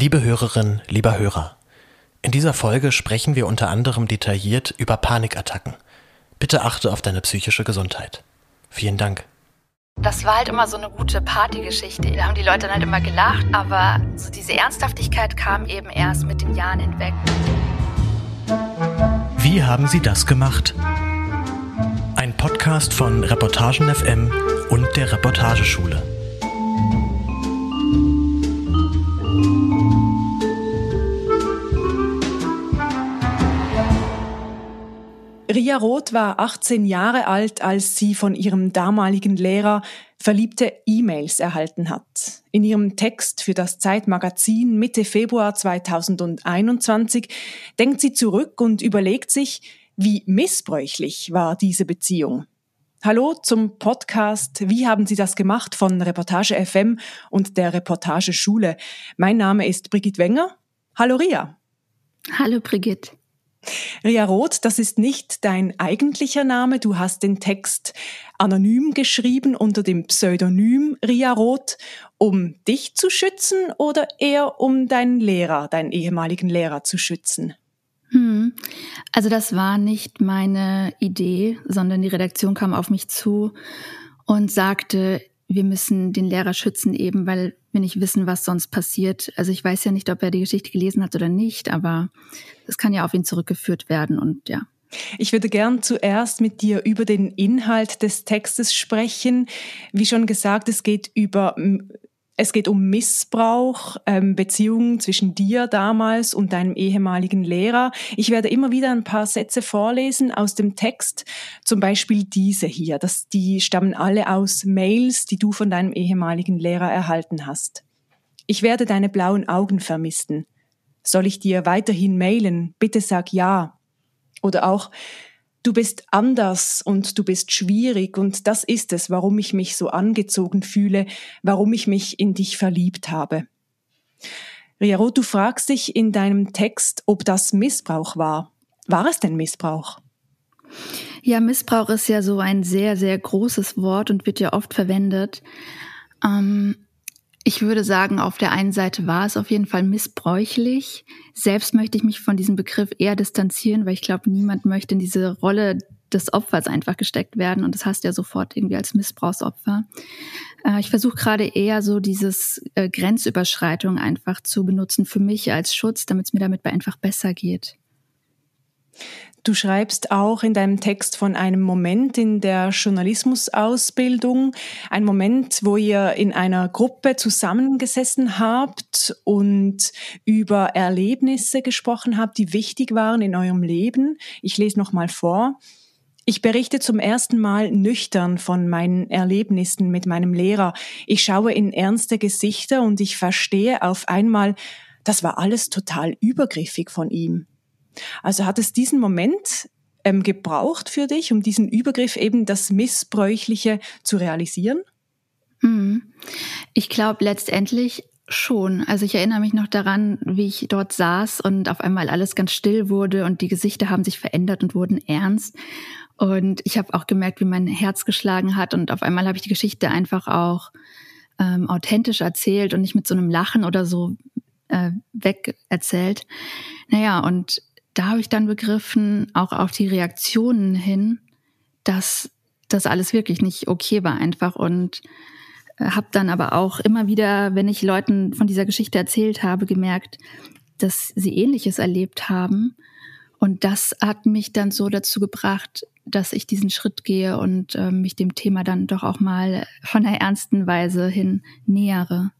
Liebe Hörerin, lieber Hörer, in dieser Folge sprechen wir unter anderem detailliert über Panikattacken. Bitte achte auf deine psychische Gesundheit. Vielen Dank. Das war halt immer so eine gute Partygeschichte. Da haben die Leute dann halt immer gelacht, aber so diese Ernsthaftigkeit kam eben erst mit den Jahren hinweg. Wie haben Sie das gemacht? Ein Podcast von Reportagen FM und der Reportageschule. Ria Roth war 18 Jahre alt, als sie von ihrem damaligen Lehrer verliebte E-Mails erhalten hat. In ihrem Text für das Zeitmagazin Mitte Februar 2021 denkt sie zurück und überlegt sich, wie missbräuchlich war diese Beziehung. Hallo zum Podcast Wie haben Sie das gemacht von Reportage FM und der Reportageschule. Mein Name ist Brigitte Wenger. Hallo Ria. Hallo Brigitte. Ria Roth, das ist nicht dein eigentlicher Name. Du hast den Text anonym geschrieben unter dem Pseudonym Ria Roth, um dich zu schützen oder eher um deinen Lehrer, deinen ehemaligen Lehrer zu schützen? Hm. Also das war nicht meine Idee, sondern die Redaktion kam auf mich zu und sagte, wir müssen den Lehrer schützen, eben weil wir nicht wissen, was sonst passiert. Also ich weiß ja nicht, ob er die Geschichte gelesen hat oder nicht, aber es kann ja auf ihn zurückgeführt werden und ja. Ich würde gern zuerst mit dir über den Inhalt des Textes sprechen. Wie schon gesagt, es geht über es geht um Missbrauch, ähm, Beziehungen zwischen dir damals und deinem ehemaligen Lehrer. Ich werde immer wieder ein paar Sätze vorlesen aus dem Text, zum Beispiel diese hier. Das, die stammen alle aus Mails, die du von deinem ehemaligen Lehrer erhalten hast. Ich werde deine blauen Augen vermissen. Soll ich dir weiterhin mailen? Bitte sag ja. Oder auch, du bist anders und du bist schwierig und das ist es, warum ich mich so angezogen fühle, warum ich mich in dich verliebt habe. Riaro, du fragst dich in deinem Text, ob das Missbrauch war. War es denn Missbrauch? Ja, Missbrauch ist ja so ein sehr, sehr großes Wort und wird ja oft verwendet. Ähm, ich würde sagen, auf der einen Seite war es auf jeden Fall missbräuchlich. Selbst möchte ich mich von diesem Begriff eher distanzieren, weil ich glaube, niemand möchte in diese Rolle des Opfers einfach gesteckt werden und das heißt ja sofort irgendwie als Missbrauchsopfer. Äh, ich versuche gerade eher so dieses äh, Grenzüberschreitung einfach zu benutzen für mich als Schutz, damit es mir damit einfach besser geht. Du schreibst auch in deinem Text von einem Moment in der Journalismusausbildung, ein Moment, wo ihr in einer Gruppe zusammengesessen habt und über Erlebnisse gesprochen habt, die wichtig waren in eurem Leben. Ich lese noch mal vor. Ich berichte zum ersten Mal nüchtern von meinen Erlebnissen mit meinem Lehrer. Ich schaue in ernste Gesichter und ich verstehe auf einmal, das war alles total übergriffig von ihm. Also hat es diesen Moment ähm, gebraucht für dich, um diesen Übergriff eben das Missbräuchliche zu realisieren? Mhm. Ich glaube letztendlich schon. Also ich erinnere mich noch daran, wie ich dort saß und auf einmal alles ganz still wurde und die Gesichter haben sich verändert und wurden ernst. Und ich habe auch gemerkt, wie mein Herz geschlagen hat und auf einmal habe ich die Geschichte einfach auch ähm, authentisch erzählt und nicht mit so einem Lachen oder so äh, weg erzählt. Naja, und da habe ich dann begriffen, auch auf die Reaktionen hin, dass das alles wirklich nicht okay war einfach und äh, habe dann aber auch immer wieder, wenn ich Leuten von dieser Geschichte erzählt habe, gemerkt, dass sie ähnliches erlebt haben und das hat mich dann so dazu gebracht, dass ich diesen Schritt gehe und äh, mich dem Thema dann doch auch mal von der ernsten Weise hin nähere.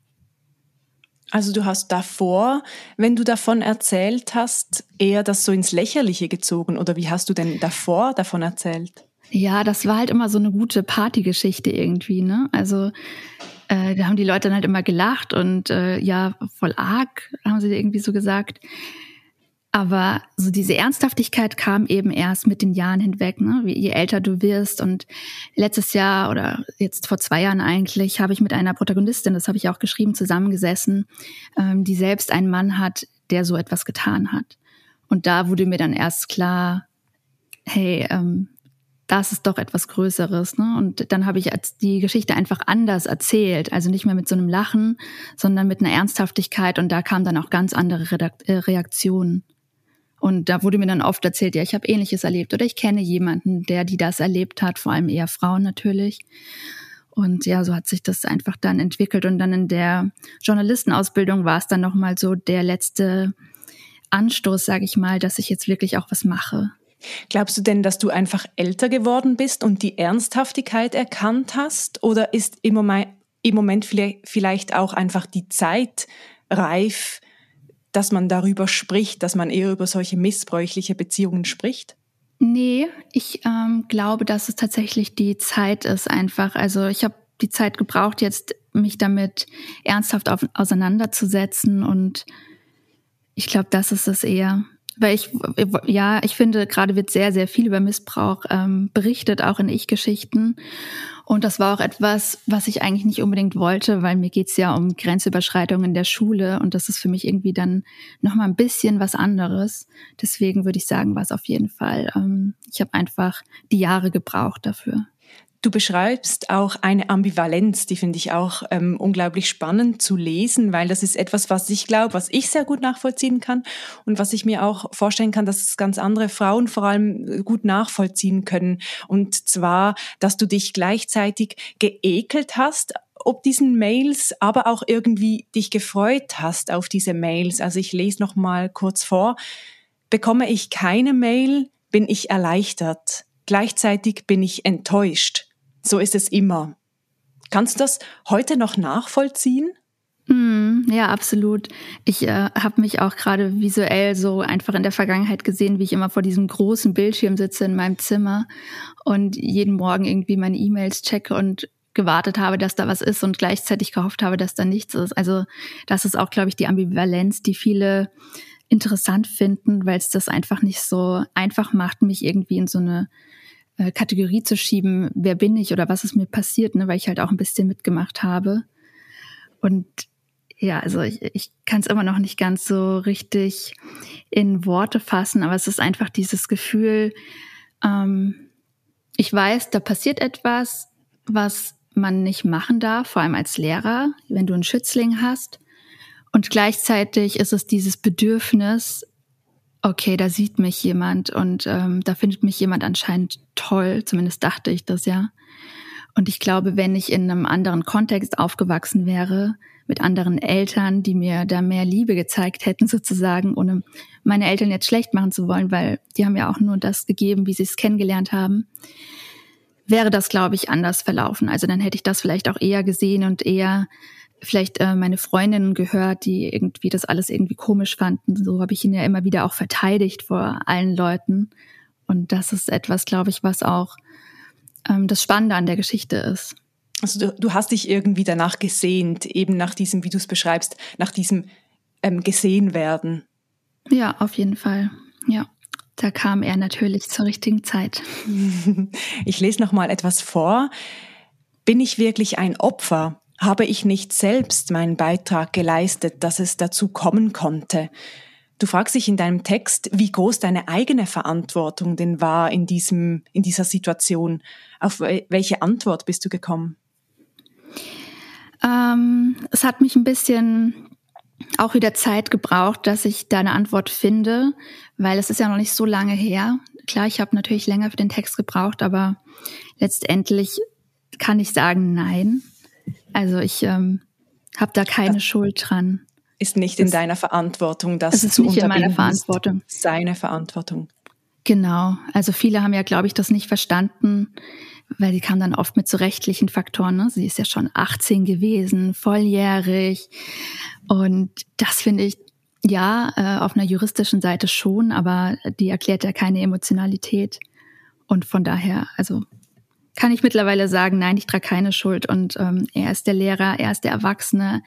Also du hast davor, wenn du davon erzählt hast, eher das so ins Lächerliche gezogen oder wie hast du denn davor davon erzählt? Ja, das war halt immer so eine gute Partygeschichte irgendwie, ne? Also äh, da haben die Leute dann halt immer gelacht und äh, ja, voll arg, haben sie irgendwie so gesagt. Aber so diese Ernsthaftigkeit kam eben erst mit den Jahren hinweg, ne? Wie, je älter du wirst. Und letztes Jahr oder jetzt vor zwei Jahren eigentlich habe ich mit einer Protagonistin, das habe ich auch geschrieben, zusammengesessen, ähm, die selbst einen Mann hat, der so etwas getan hat. Und da wurde mir dann erst klar, hey, ähm, das ist doch etwas Größeres. Ne? Und dann habe ich die Geschichte einfach anders erzählt. Also nicht mehr mit so einem Lachen, sondern mit einer Ernsthaftigkeit. Und da kamen dann auch ganz andere äh, Reaktionen. Und da wurde mir dann oft erzählt, ja, ich habe ähnliches erlebt oder ich kenne jemanden, der die das erlebt hat, vor allem eher Frauen natürlich. Und ja, so hat sich das einfach dann entwickelt. Und dann in der Journalistenausbildung war es dann nochmal so der letzte Anstoß, sage ich mal, dass ich jetzt wirklich auch was mache. Glaubst du denn, dass du einfach älter geworden bist und die Ernsthaftigkeit erkannt hast? Oder ist im Moment, im Moment vielleicht auch einfach die Zeit reif, dass man darüber spricht, dass man eher über solche missbräuchliche Beziehungen spricht? Nee, ich ähm, glaube, dass es tatsächlich die Zeit ist einfach. Also ich habe die Zeit gebraucht, jetzt mich damit ernsthaft auf, auseinanderzusetzen und ich glaube, das ist es eher. Weil ich, ja, ich finde, gerade wird sehr, sehr viel über Missbrauch ähm, berichtet, auch in Ich-Geschichten. Und das war auch etwas, was ich eigentlich nicht unbedingt wollte, weil mir geht's ja um Grenzüberschreitungen in der Schule und das ist für mich irgendwie dann nochmal ein bisschen was anderes. Deswegen würde ich sagen, war es auf jeden Fall. Ähm, ich habe einfach die Jahre gebraucht dafür. Du beschreibst auch eine Ambivalenz, die finde ich auch ähm, unglaublich spannend zu lesen, weil das ist etwas, was ich glaube, was ich sehr gut nachvollziehen kann und was ich mir auch vorstellen kann, dass es ganz andere Frauen vor allem äh, gut nachvollziehen können. Und zwar, dass du dich gleichzeitig geekelt hast, ob diesen Mails, aber auch irgendwie dich gefreut hast auf diese Mails. Also ich lese noch mal kurz vor. Bekomme ich keine Mail, bin ich erleichtert. Gleichzeitig bin ich enttäuscht. So ist es immer. Kannst du das heute noch nachvollziehen? Mm, ja, absolut. Ich äh, habe mich auch gerade visuell so einfach in der Vergangenheit gesehen, wie ich immer vor diesem großen Bildschirm sitze in meinem Zimmer und jeden Morgen irgendwie meine E-Mails checke und gewartet habe, dass da was ist und gleichzeitig gehofft habe, dass da nichts ist. Also das ist auch, glaube ich, die Ambivalenz, die viele interessant finden, weil es das einfach nicht so einfach macht, mich irgendwie in so eine äh, Kategorie zu schieben, wer bin ich oder was ist mir passiert, ne, weil ich halt auch ein bisschen mitgemacht habe. Und ja, also ich, ich kann es immer noch nicht ganz so richtig in Worte fassen, aber es ist einfach dieses Gefühl, ähm, ich weiß, da passiert etwas, was man nicht machen darf, vor allem als Lehrer, wenn du einen Schützling hast. Und gleichzeitig ist es dieses Bedürfnis, okay, da sieht mich jemand und ähm, da findet mich jemand anscheinend toll, zumindest dachte ich das ja. Und ich glaube, wenn ich in einem anderen Kontext aufgewachsen wäre, mit anderen Eltern, die mir da mehr Liebe gezeigt hätten, sozusagen, ohne meine Eltern jetzt schlecht machen zu wollen, weil die haben ja auch nur das gegeben, wie sie es kennengelernt haben, wäre das, glaube ich, anders verlaufen. Also dann hätte ich das vielleicht auch eher gesehen und eher vielleicht äh, meine Freundinnen gehört, die irgendwie das alles irgendwie komisch fanden. So habe ich ihn ja immer wieder auch verteidigt vor allen Leuten. Und das ist etwas, glaube ich, was auch ähm, das Spannende an der Geschichte ist. Also du, du hast dich irgendwie danach gesehnt, eben nach diesem, wie du es beschreibst, nach diesem ähm, gesehen werden. Ja, auf jeden Fall. Ja. Da kam er natürlich zur richtigen Zeit. Ich lese noch mal etwas vor. Bin ich wirklich ein Opfer? Habe ich nicht selbst meinen Beitrag geleistet, dass es dazu kommen konnte. Du fragst dich in deinem Text, wie groß deine eigene Verantwortung denn war in diesem, in dieser Situation. Auf welche Antwort bist du gekommen? Ähm, es hat mich ein bisschen auch wieder Zeit gebraucht, dass ich deine Antwort finde, weil es ist ja noch nicht so lange her. Klar, ich habe natürlich länger für den Text gebraucht, aber letztendlich kann ich sagen, nein. Also ich ähm, habe da keine das Schuld dran. Ist nicht in das, deiner Verantwortung, das es ist zu nicht in meiner Verantwortung. Seine Verantwortung. Genau. Also viele haben ja, glaube ich, das nicht verstanden, weil sie kamen dann oft mit so rechtlichen Faktoren. Ne? Sie ist ja schon 18 gewesen, volljährig. Und das finde ich, ja, äh, auf einer juristischen Seite schon, aber die erklärt ja keine Emotionalität. Und von daher, also kann ich mittlerweile sagen, nein, ich trage keine Schuld und ähm, er ist der Lehrer, er ist der Erwachsene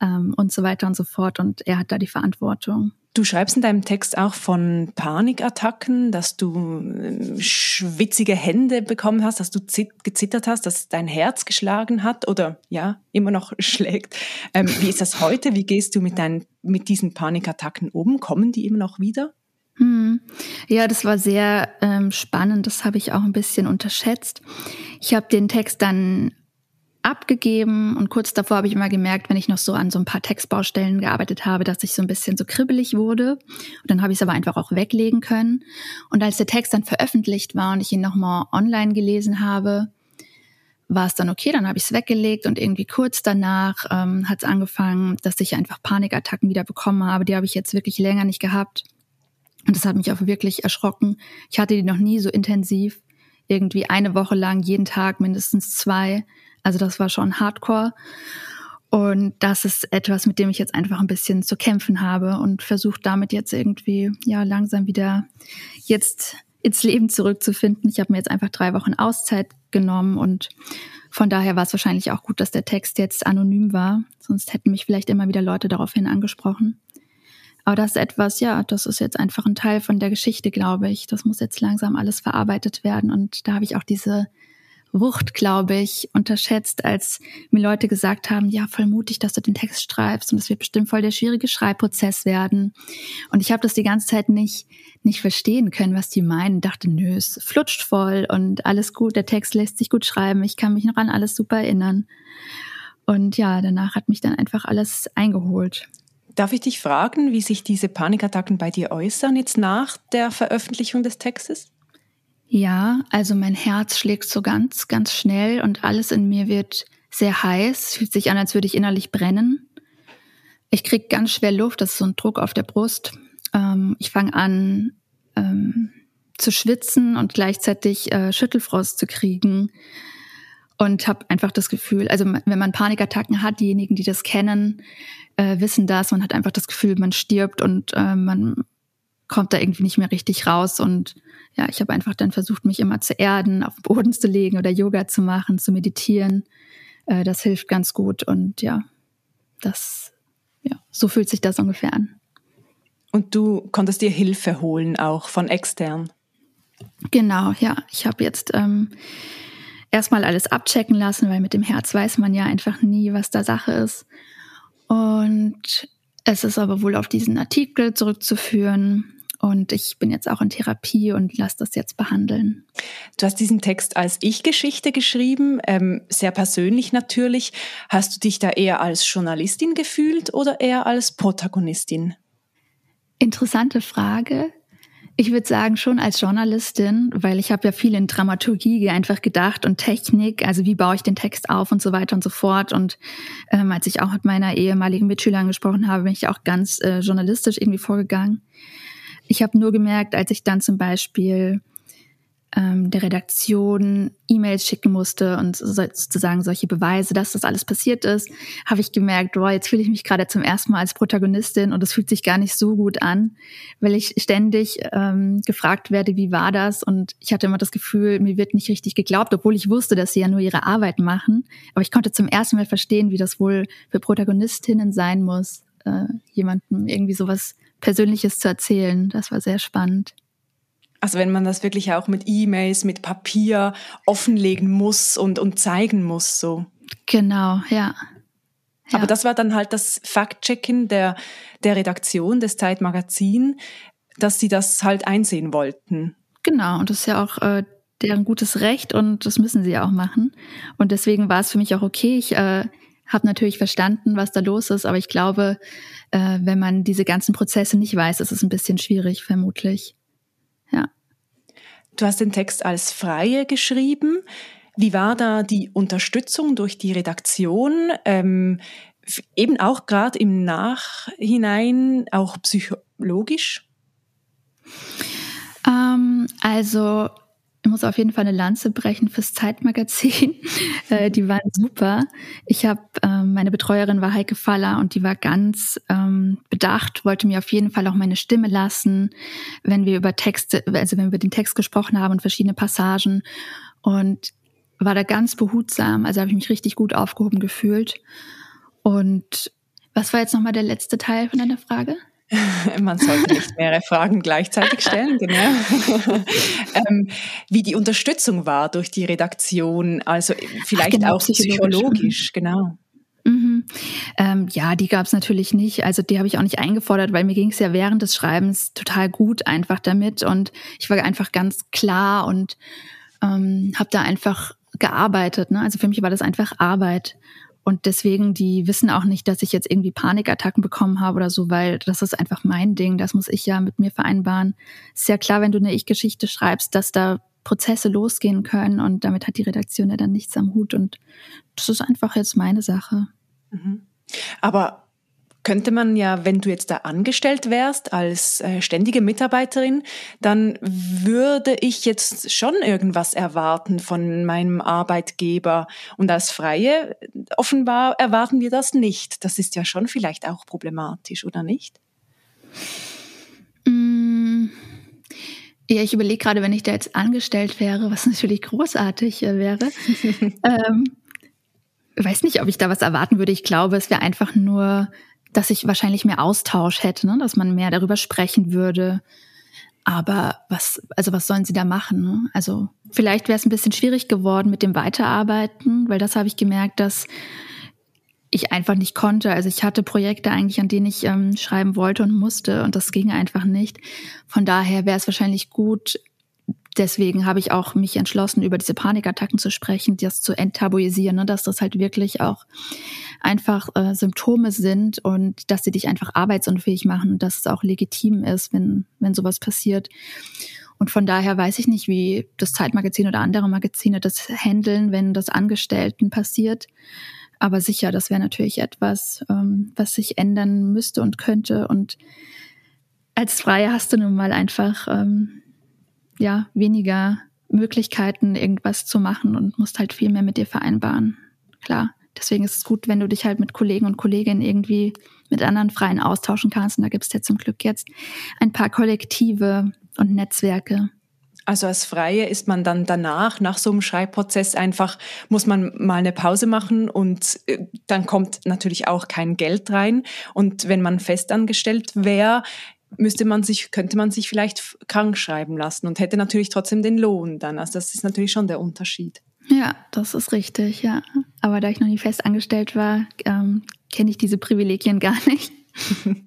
ähm, und so weiter und so fort und er hat da die Verantwortung. Du schreibst in deinem Text auch von Panikattacken, dass du äh, schwitzige Hände bekommen hast, dass du gezittert hast, dass dein Herz geschlagen hat oder ja, immer noch schlägt. Ähm, wie ist das heute? Wie gehst du mit, deinen, mit diesen Panikattacken um? Kommen die immer noch wieder? Hm. Ja, das war sehr ähm, spannend. Das habe ich auch ein bisschen unterschätzt. Ich habe den Text dann abgegeben und kurz davor habe ich immer gemerkt, wenn ich noch so an so ein paar Textbaustellen gearbeitet habe, dass ich so ein bisschen so kribbelig wurde. Und dann habe ich es aber einfach auch weglegen können. Und als der Text dann veröffentlicht war und ich ihn nochmal online gelesen habe, war es dann okay, dann habe ich es weggelegt und irgendwie kurz danach ähm, hat es angefangen, dass ich einfach Panikattacken wieder bekommen habe. Die habe ich jetzt wirklich länger nicht gehabt. Und das hat mich auch wirklich erschrocken. Ich hatte die noch nie so intensiv. Irgendwie eine Woche lang, jeden Tag mindestens zwei. Also das war schon hardcore. Und das ist etwas, mit dem ich jetzt einfach ein bisschen zu kämpfen habe und versuche damit jetzt irgendwie ja langsam wieder jetzt ins Leben zurückzufinden. Ich habe mir jetzt einfach drei Wochen Auszeit genommen und von daher war es wahrscheinlich auch gut, dass der Text jetzt anonym war. Sonst hätten mich vielleicht immer wieder Leute daraufhin angesprochen. Aber das ist etwas, ja, das ist jetzt einfach ein Teil von der Geschichte, glaube ich. Das muss jetzt langsam alles verarbeitet werden. Und da habe ich auch diese Wucht, glaube ich, unterschätzt, als mir Leute gesagt haben, ja, voll mutig, dass du den Text schreibst und das wird bestimmt voll der schwierige Schreibprozess werden. Und ich habe das die ganze Zeit nicht, nicht verstehen können, was die meinen. Dachte, nö, es flutscht voll und alles gut, der Text lässt sich gut schreiben, ich kann mich noch an alles super erinnern. Und ja, danach hat mich dann einfach alles eingeholt. Darf ich dich fragen, wie sich diese Panikattacken bei dir äußern jetzt nach der Veröffentlichung des Textes? Ja, also mein Herz schlägt so ganz, ganz schnell und alles in mir wird sehr heiß. Fühlt sich an, als würde ich innerlich brennen. Ich krieg ganz schwer Luft, das ist so ein Druck auf der Brust. Ähm, ich fange an ähm, zu schwitzen und gleichzeitig äh, Schüttelfrost zu kriegen und habe einfach das Gefühl, also wenn man Panikattacken hat, diejenigen, die das kennen, äh, wissen das. Man hat einfach das Gefühl, man stirbt und äh, man kommt da irgendwie nicht mehr richtig raus und ja, ich habe einfach dann versucht, mich immer zu erden, auf den Boden zu legen oder Yoga zu machen, zu meditieren. Äh, das hilft ganz gut und ja, das, ja, so fühlt sich das ungefähr an. Und du konntest dir Hilfe holen, auch von extern? Genau, ja. Ich habe jetzt ähm, erstmal alles abchecken lassen, weil mit dem Herz weiß man ja einfach nie, was da Sache ist. Und es ist aber wohl auf diesen Artikel zurückzuführen. Und ich bin jetzt auch in Therapie und lasse das jetzt behandeln. Du hast diesen Text als Ich-Geschichte geschrieben, ähm, sehr persönlich natürlich. Hast du dich da eher als Journalistin gefühlt oder eher als Protagonistin? Interessante Frage. Ich würde sagen, schon als Journalistin, weil ich habe ja viel in Dramaturgie einfach gedacht und Technik, also wie baue ich den Text auf und so weiter und so fort. Und ähm, als ich auch mit meiner ehemaligen Mitschülerin gesprochen habe, bin ich auch ganz äh, journalistisch irgendwie vorgegangen. Ich habe nur gemerkt, als ich dann zum Beispiel ähm, der Redaktion E-Mails schicken musste und sozusagen solche Beweise, dass das alles passiert ist, habe ich gemerkt, wow, jetzt fühle ich mich gerade zum ersten Mal als Protagonistin und es fühlt sich gar nicht so gut an, weil ich ständig ähm, gefragt werde, wie war das? Und ich hatte immer das Gefühl, mir wird nicht richtig geglaubt, obwohl ich wusste, dass sie ja nur ihre Arbeit machen. Aber ich konnte zum ersten Mal verstehen, wie das wohl für Protagonistinnen sein muss, äh, jemandem irgendwie sowas Persönliches zu erzählen. Das war sehr spannend. Also wenn man das wirklich auch mit E-Mails, mit Papier offenlegen muss und, und zeigen muss, so. Genau, ja. ja. Aber das war dann halt das Fact-Checken der, der Redaktion des Zeitmagazin, dass sie das halt einsehen wollten. Genau, und das ist ja auch äh, deren gutes Recht und das müssen sie ja auch machen. Und deswegen war es für mich auch okay. Ich äh, habe natürlich verstanden, was da los ist, aber ich glaube, äh, wenn man diese ganzen Prozesse nicht weiß, ist es ein bisschen schwierig, vermutlich. Du hast den Text als Freie geschrieben. Wie war da die Unterstützung durch die Redaktion? Ähm, eben auch gerade im Nachhinein, auch psychologisch? Ähm, also ich muss auf jeden Fall eine Lanze brechen fürs Zeitmagazin. äh, die waren super. Ich habe, ähm, meine Betreuerin war Heike Faller und die war ganz ähm, bedacht, wollte mir auf jeden Fall auch meine Stimme lassen, wenn wir über Texte, also wenn wir den Text gesprochen haben und verschiedene Passagen und war da ganz behutsam. Also habe ich mich richtig gut aufgehoben gefühlt. Und was war jetzt nochmal der letzte Teil von deiner Frage? Man sollte nicht mehrere Fragen gleichzeitig stellen, genau. ähm, wie die Unterstützung war durch die Redaktion, also vielleicht Ach, genau, auch psychologisch, psychologisch genau. Mhm. Ähm, ja, die gab es natürlich nicht. Also die habe ich auch nicht eingefordert, weil mir ging es ja während des Schreibens total gut einfach damit und ich war einfach ganz klar und ähm, habe da einfach gearbeitet. Ne? Also für mich war das einfach Arbeit. Und deswegen, die wissen auch nicht, dass ich jetzt irgendwie Panikattacken bekommen habe oder so, weil das ist einfach mein Ding. Das muss ich ja mit mir vereinbaren. Ist ja klar, wenn du eine Ich-Geschichte schreibst, dass da Prozesse losgehen können und damit hat die Redaktion ja dann nichts am Hut und das ist einfach jetzt meine Sache. Mhm. Aber könnte man ja, wenn du jetzt da angestellt wärst als äh, ständige Mitarbeiterin, dann würde ich jetzt schon irgendwas erwarten von meinem Arbeitgeber. Und als Freie, offenbar erwarten wir das nicht. Das ist ja schon vielleicht auch problematisch, oder nicht? Mm. Ja, ich überlege gerade, wenn ich da jetzt angestellt wäre, was natürlich großartig äh, wäre. ähm, weiß nicht, ob ich da was erwarten würde. Ich glaube, es wäre einfach nur dass ich wahrscheinlich mehr Austausch hätte, ne? dass man mehr darüber sprechen würde. Aber was, also was sollen sie da machen? Ne? Also vielleicht wäre es ein bisschen schwierig geworden mit dem Weiterarbeiten, weil das habe ich gemerkt, dass ich einfach nicht konnte. Also ich hatte Projekte eigentlich, an denen ich ähm, schreiben wollte und musste und das ging einfach nicht. Von daher wäre es wahrscheinlich gut, deswegen habe ich auch mich entschlossen, über diese Panikattacken zu sprechen, das zu enttabuisieren, ne, dass das halt wirklich auch einfach äh, Symptome sind und dass sie dich einfach arbeitsunfähig machen und dass es auch legitim ist, wenn, wenn sowas passiert. Und von daher weiß ich nicht, wie das Zeitmagazin oder andere Magazine das handeln, wenn das Angestellten passiert. Aber sicher, das wäre natürlich etwas, ähm, was sich ändern müsste und könnte. Und als Freie hast du nun mal einfach ähm, ja weniger Möglichkeiten, irgendwas zu machen und musst halt viel mehr mit dir vereinbaren. Klar. Deswegen ist es gut, wenn du dich halt mit Kollegen und Kolleginnen irgendwie mit anderen Freien austauschen kannst. Und da gibt es ja zum Glück jetzt ein paar Kollektive und Netzwerke. Also als Freie ist man dann danach, nach so einem Schreibprozess einfach, muss man mal eine Pause machen und äh, dann kommt natürlich auch kein Geld rein. Und wenn man festangestellt wäre, müsste man sich, könnte man sich vielleicht krank schreiben lassen und hätte natürlich trotzdem den Lohn dann. Also das ist natürlich schon der Unterschied. Ja, das ist richtig, ja. Aber da ich noch nie fest angestellt war, ähm, kenne ich diese Privilegien gar nicht.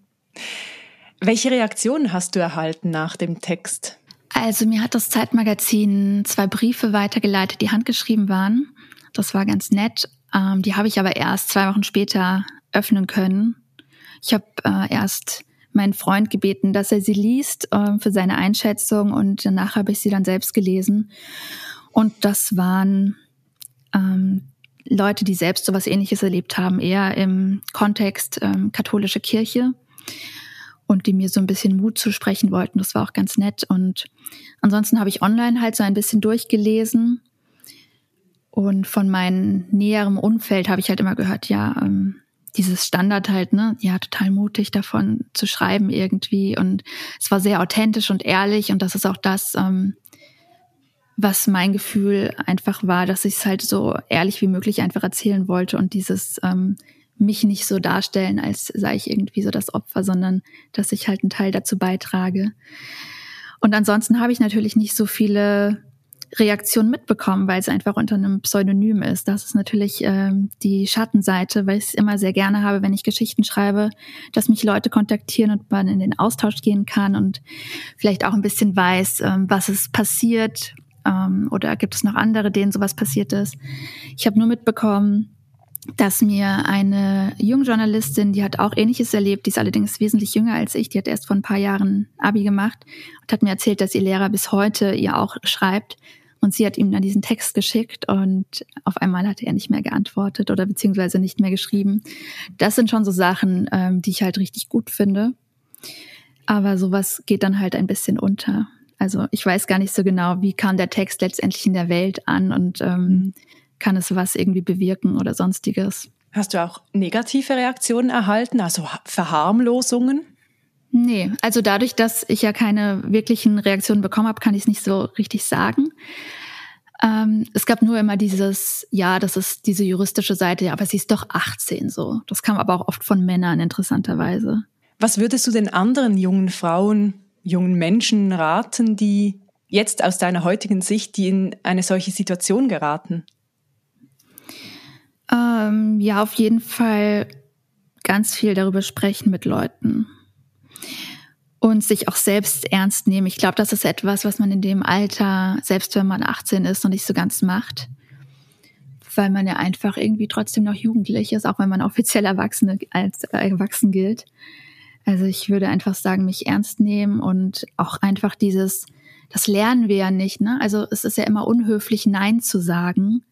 Welche Reaktionen hast du erhalten nach dem Text? Also mir hat das Zeitmagazin zwei Briefe weitergeleitet, die handgeschrieben waren. Das war ganz nett. Ähm, die habe ich aber erst zwei Wochen später öffnen können. Ich habe äh, erst meinen Freund gebeten, dass er sie liest äh, für seine Einschätzung und danach habe ich sie dann selbst gelesen. Und das waren ähm, Leute, die selbst sowas ähnliches erlebt haben, eher im Kontext ähm, katholische Kirche und die mir so ein bisschen Mut zu sprechen wollten. Das war auch ganz nett. Und ansonsten habe ich online halt so ein bisschen durchgelesen. Und von meinem näheren Umfeld habe ich halt immer gehört, ja, ähm, dieses Standard halt, ne, ja, total mutig davon zu schreiben irgendwie. Und es war sehr authentisch und ehrlich. Und das ist auch das, ähm, was mein Gefühl einfach war, dass ich es halt so ehrlich wie möglich einfach erzählen wollte und dieses ähm, mich nicht so darstellen, als sei ich irgendwie so das Opfer, sondern dass ich halt einen Teil dazu beitrage. Und ansonsten habe ich natürlich nicht so viele Reaktionen mitbekommen, weil es einfach unter einem Pseudonym ist. Das ist natürlich ähm, die Schattenseite, weil ich es immer sehr gerne habe, wenn ich Geschichten schreibe, dass mich Leute kontaktieren und man in den Austausch gehen kann und vielleicht auch ein bisschen weiß, ähm, was ist passiert, ähm, oder gibt es noch andere, denen sowas passiert ist? Ich habe nur mitbekommen, dass mir eine Jungjournalistin, die hat auch Ähnliches erlebt, die ist allerdings wesentlich jünger als ich, die hat erst vor ein paar Jahren Abi gemacht und hat mir erzählt, dass ihr Lehrer bis heute ihr auch schreibt. Und sie hat ihm dann diesen Text geschickt und auf einmal hat er nicht mehr geantwortet oder beziehungsweise nicht mehr geschrieben. Das sind schon so Sachen, ähm, die ich halt richtig gut finde. Aber sowas geht dann halt ein bisschen unter. Also ich weiß gar nicht so genau, wie kam der Text letztendlich in der Welt an und ähm, mhm. kann es was irgendwie bewirken oder sonstiges. Hast du auch negative Reaktionen erhalten, also Verharmlosungen? Nee, also dadurch, dass ich ja keine wirklichen Reaktionen bekommen habe, kann ich es nicht so richtig sagen. Ähm, es gab nur immer dieses, ja, das ist diese juristische Seite, ja, aber sie ist doch 18 so. Das kam aber auch oft von Männern interessanterweise. Was würdest du den anderen jungen Frauen jungen Menschen raten, die jetzt aus deiner heutigen Sicht, die in eine solche Situation geraten? Ähm, ja, auf jeden Fall ganz viel darüber sprechen mit Leuten und sich auch selbst ernst nehmen. Ich glaube, das ist etwas, was man in dem Alter, selbst wenn man 18 ist, noch nicht so ganz macht, weil man ja einfach irgendwie trotzdem noch jugendlich ist, auch wenn man offiziell Erwachsene als erwachsen gilt. Also ich würde einfach sagen, mich ernst nehmen und auch einfach dieses, das lernen wir ja nicht, ne? Also es ist ja immer unhöflich, Nein zu sagen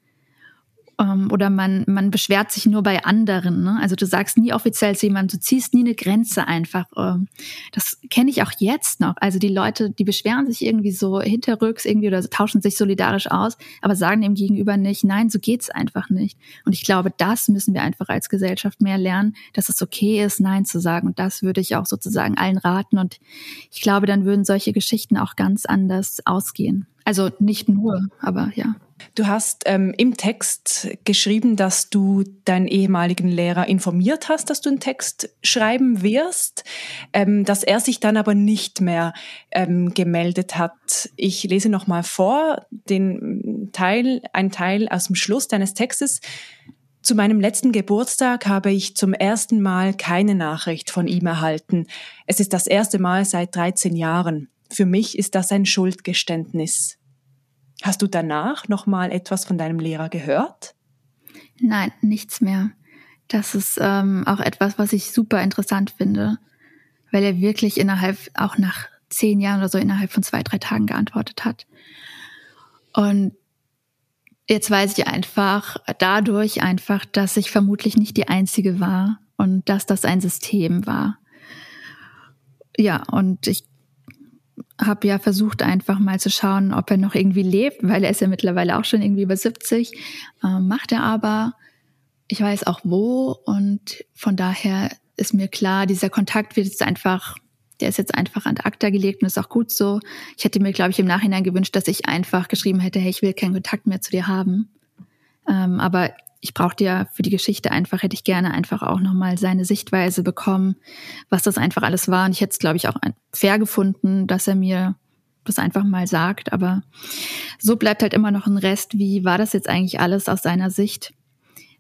oder man, man beschwert sich nur bei anderen. Ne? Also du sagst nie offiziell zu jemandem, du ziehst nie eine Grenze einfach. Ähm, das kenne ich auch jetzt noch. Also die Leute, die beschweren sich irgendwie so hinterrücks irgendwie oder tauschen sich solidarisch aus, aber sagen dem Gegenüber nicht, nein, so geht's einfach nicht. Und ich glaube, das müssen wir einfach als Gesellschaft mehr lernen, dass es okay ist, Nein zu sagen. Und das würde ich auch sozusagen allen raten. Und ich glaube, dann würden solche Geschichten auch ganz anders ausgehen. Also nicht nur, aber ja. Du hast ähm, im Text geschrieben, dass du deinen ehemaligen Lehrer informiert hast, dass du einen Text schreiben wirst, ähm, dass er sich dann aber nicht mehr ähm, gemeldet hat. Ich lese noch mal vor den Teil, ein Teil aus dem Schluss deines Textes. Zu meinem letzten Geburtstag habe ich zum ersten Mal keine Nachricht von ihm erhalten. Es ist das erste Mal seit 13 Jahren. Für mich ist das ein Schuldgeständnis. Hast du danach noch mal etwas von deinem Lehrer gehört? Nein, nichts mehr. Das ist ähm, auch etwas, was ich super interessant finde, weil er wirklich innerhalb, auch nach zehn Jahren oder so, innerhalb von zwei, drei Tagen geantwortet hat. Und jetzt weiß ich einfach, dadurch einfach, dass ich vermutlich nicht die Einzige war und dass das ein System war. Ja, und ich habe ja versucht einfach mal zu schauen, ob er noch irgendwie lebt, weil er ist ja mittlerweile auch schon irgendwie über 70. Ähm, macht er aber. Ich weiß auch wo und von daher ist mir klar, dieser Kontakt wird jetzt einfach, der ist jetzt einfach an ACTA gelegt und ist auch gut so. Ich hätte mir, glaube ich, im Nachhinein gewünscht, dass ich einfach geschrieben hätte, hey, ich will keinen Kontakt mehr zu dir haben. Ähm, aber ich brauchte ja für die Geschichte einfach, hätte ich gerne einfach auch nochmal seine Sichtweise bekommen, was das einfach alles war. Und ich hätte es, glaube ich, auch fair gefunden, dass er mir das einfach mal sagt. Aber so bleibt halt immer noch ein Rest, wie war das jetzt eigentlich alles aus seiner Sicht?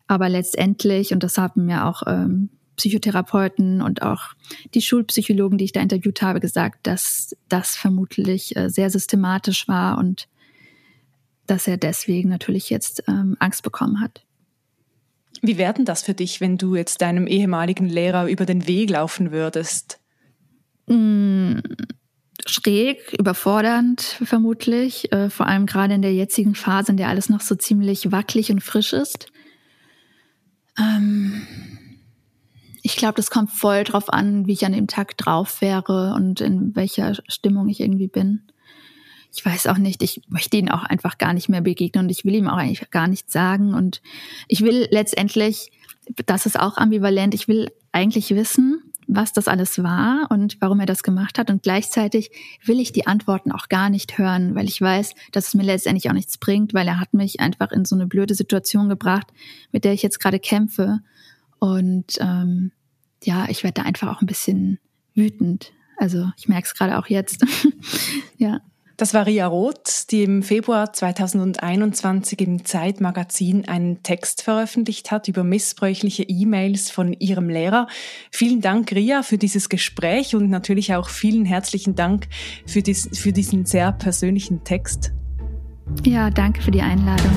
Aber letztendlich, und das haben mir auch ähm, Psychotherapeuten und auch die Schulpsychologen, die ich da interviewt habe, gesagt, dass das vermutlich äh, sehr systematisch war und dass er deswegen natürlich jetzt ähm, Angst bekommen hat. Wie wäre denn das für dich, wenn du jetzt deinem ehemaligen Lehrer über den Weg laufen würdest? Mm, schräg, überfordernd vermutlich, äh, vor allem gerade in der jetzigen Phase, in der alles noch so ziemlich wackelig und frisch ist. Ähm, ich glaube, das kommt voll drauf an, wie ich an dem Tag drauf wäre und in welcher Stimmung ich irgendwie bin ich weiß auch nicht, ich möchte ihn auch einfach gar nicht mehr begegnen und ich will ihm auch eigentlich gar nichts sagen. Und ich will letztendlich, das ist auch ambivalent, ich will eigentlich wissen, was das alles war und warum er das gemacht hat. Und gleichzeitig will ich die Antworten auch gar nicht hören, weil ich weiß, dass es mir letztendlich auch nichts bringt, weil er hat mich einfach in so eine blöde Situation gebracht, mit der ich jetzt gerade kämpfe. Und ähm, ja, ich werde da einfach auch ein bisschen wütend. Also ich merke es gerade auch jetzt. ja. Das war Ria Roth, die im Februar 2021 im Zeitmagazin einen Text veröffentlicht hat über missbräuchliche E-Mails von ihrem Lehrer. Vielen Dank, Ria, für dieses Gespräch und natürlich auch vielen herzlichen Dank für, dies, für diesen sehr persönlichen Text. Ja, danke für die Einladung.